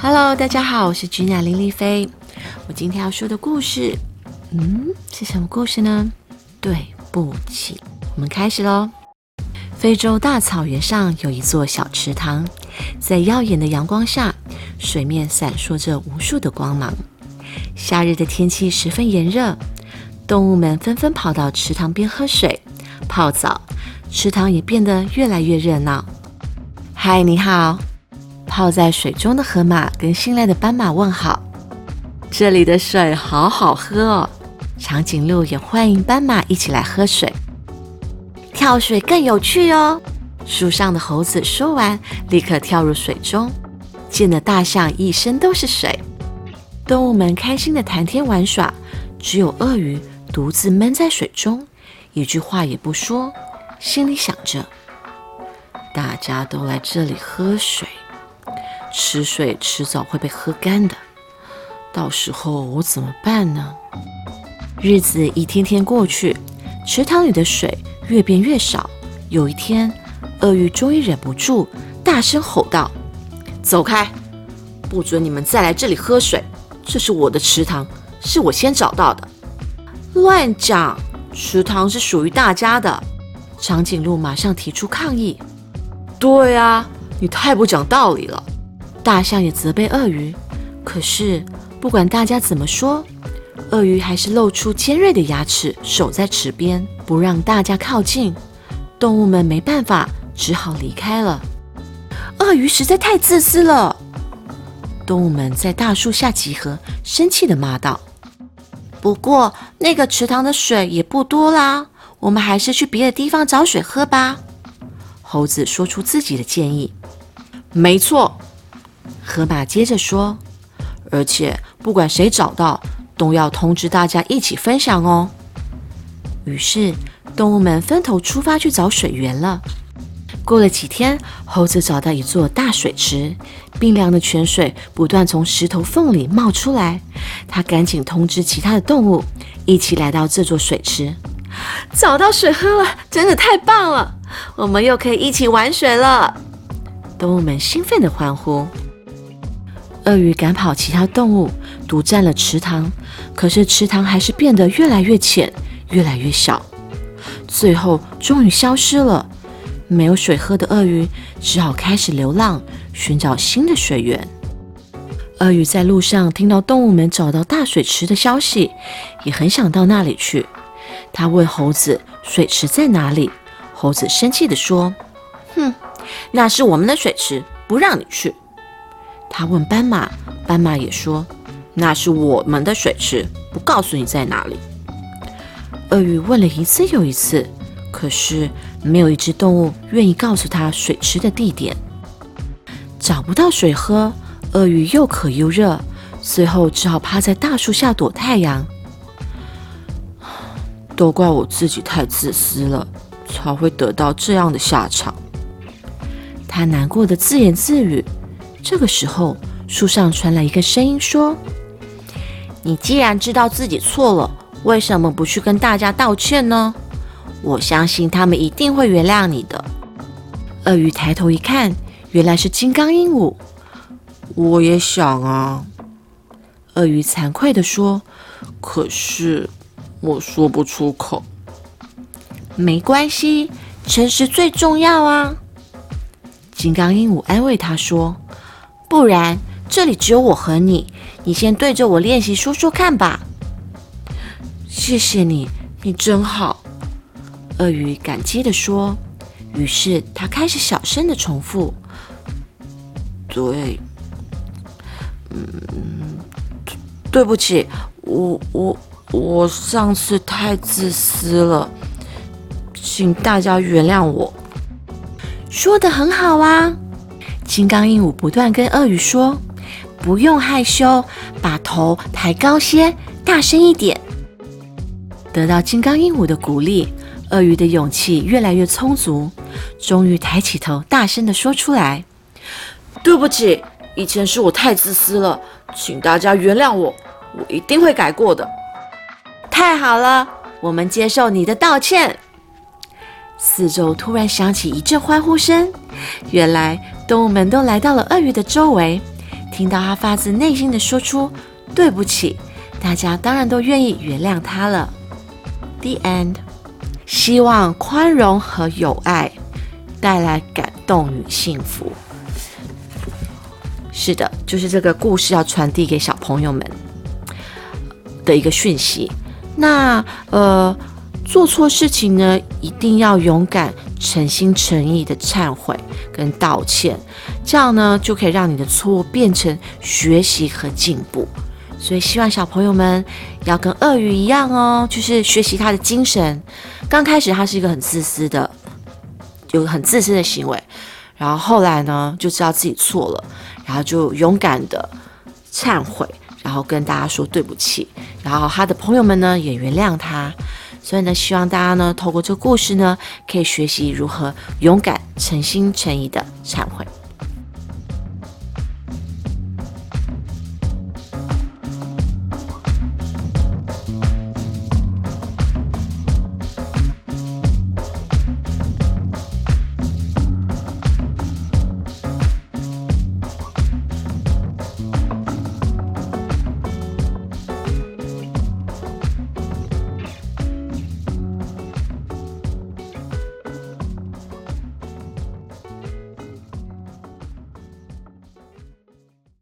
Hello，大家好，我是君雅林丽菲。我今天要说的故事，嗯，是什么故事呢？对不起，我们开始喽。非洲大草原上有一座小池塘，在耀眼的阳光下，水面闪烁着无数的光芒。夏日的天气十分炎热，动物们纷纷跑到池塘边喝水、泡澡，池塘也变得越来越热闹。嗨，你好！泡在水中的河马跟新来的斑马问好。这里的水好好喝哦。长颈鹿也欢迎斑马一起来喝水。跳水更有趣哦！树上的猴子说完，立刻跳入水中，溅得大象一身都是水。动物们开心的谈天玩耍，只有鳄鱼独自闷在水中，一句话也不说，心里想着：大家都来这里喝水，吃水迟早会被喝干的，到时候我怎么办呢？日子一天天过去，池塘里的水。越变越少。有一天，鳄鱼终于忍不住，大声吼道：“走开！不准你们再来这里喝水！这是我的池塘，是我先找到的。”乱讲！池塘是属于大家的。长颈鹿马上提出抗议：“对啊，你太不讲道理了！”大象也责备鳄鱼。可是，不管大家怎么说，鳄鱼还是露出尖锐的牙齿，守在池边，不让大家靠近。动物们没办法，只好离开了。鳄鱼实在太自私了。动物们在大树下集合，生气地骂道：“不过那个池塘的水也不多啦，我们还是去别的地方找水喝吧。”猴子说出自己的建议。没错，河马接着说：“而且不管谁找到。”都要通知大家一起分享哦。于是，动物们分头出发去找水源了。过了几天，猴子找到一座大水池，冰凉的泉水不断从石头缝里冒出来。他赶紧通知其他的动物，一起来到这座水池。找到水喝了，真的太棒了！我们又可以一起玩水了。动物们兴奋地欢呼。鳄鱼赶跑其他动物，独占了池塘。可是池塘还是变得越来越浅，越来越小，最后终于消失了。没有水喝的鳄鱼只好开始流浪，寻找新的水源。鳄鱼在路上听到动物们找到大水池的消息，也很想到那里去。他问猴子：“水池在哪里？”猴子生气地说：“哼，那是我们的水池，不让你去。”他问斑马，斑马也说：“那是我们的水池，不告诉你在哪里。”鳄鱼问了一次又一次，可是没有一只动物愿意告诉他水池的地点。找不到水喝，鳄鱼又渴又热，最后只好趴在大树下躲太阳。都怪我自己太自私了，才会得到这样的下场。他难过的自言自语。这个时候，树上传来一个声音说：“你既然知道自己错了，为什么不去跟大家道歉呢？我相信他们一定会原谅你的。”鳄鱼抬头一看，原来是金刚鹦鹉。我也想啊，鳄鱼惭愧地说：“可是我说不出口。”没关系，诚实最重要啊！金刚鹦鹉安慰他说。不然，这里只有我和你。你先对着我练习说说看吧。谢谢你，你真好。鳄鱼感激地说。于是他开始小声的重复：“对，嗯，对不起，我我我上次太自私了，请大家原谅我。”说的很好啊。金刚鹦鹉不断跟鳄鱼说：“不用害羞，把头抬高些，大声一点。”得到金刚鹦鹉的鼓励，鳄鱼的勇气越来越充足，终于抬起头，大声的说出来：“对不起，以前是我太自私了，请大家原谅我，我一定会改过的。”太好了，我们接受你的道歉。四周突然响起一阵欢呼声，原来动物们都来到了鳄鱼的周围，听到它发自内心的说出对不起，大家当然都愿意原谅它了。The end。希望宽容和友爱带来感动与幸福。是的，就是这个故事要传递给小朋友们的一个讯息。那呃，做错事情呢，一定要勇敢、诚心诚意的忏悔跟道歉，这样呢，就可以让你的错误变成学习和进步。所以希望小朋友们要跟鳄鱼一样哦，就是学习他的精神。刚开始他是一个很自私的，有很自私的行为，然后后来呢就知道自己错了，然后就勇敢的忏悔，然后跟大家说对不起，然后他的朋友们呢也原谅他。所以呢，希望大家呢透过这个故事呢，可以学习如何勇敢、诚心诚意的忏悔。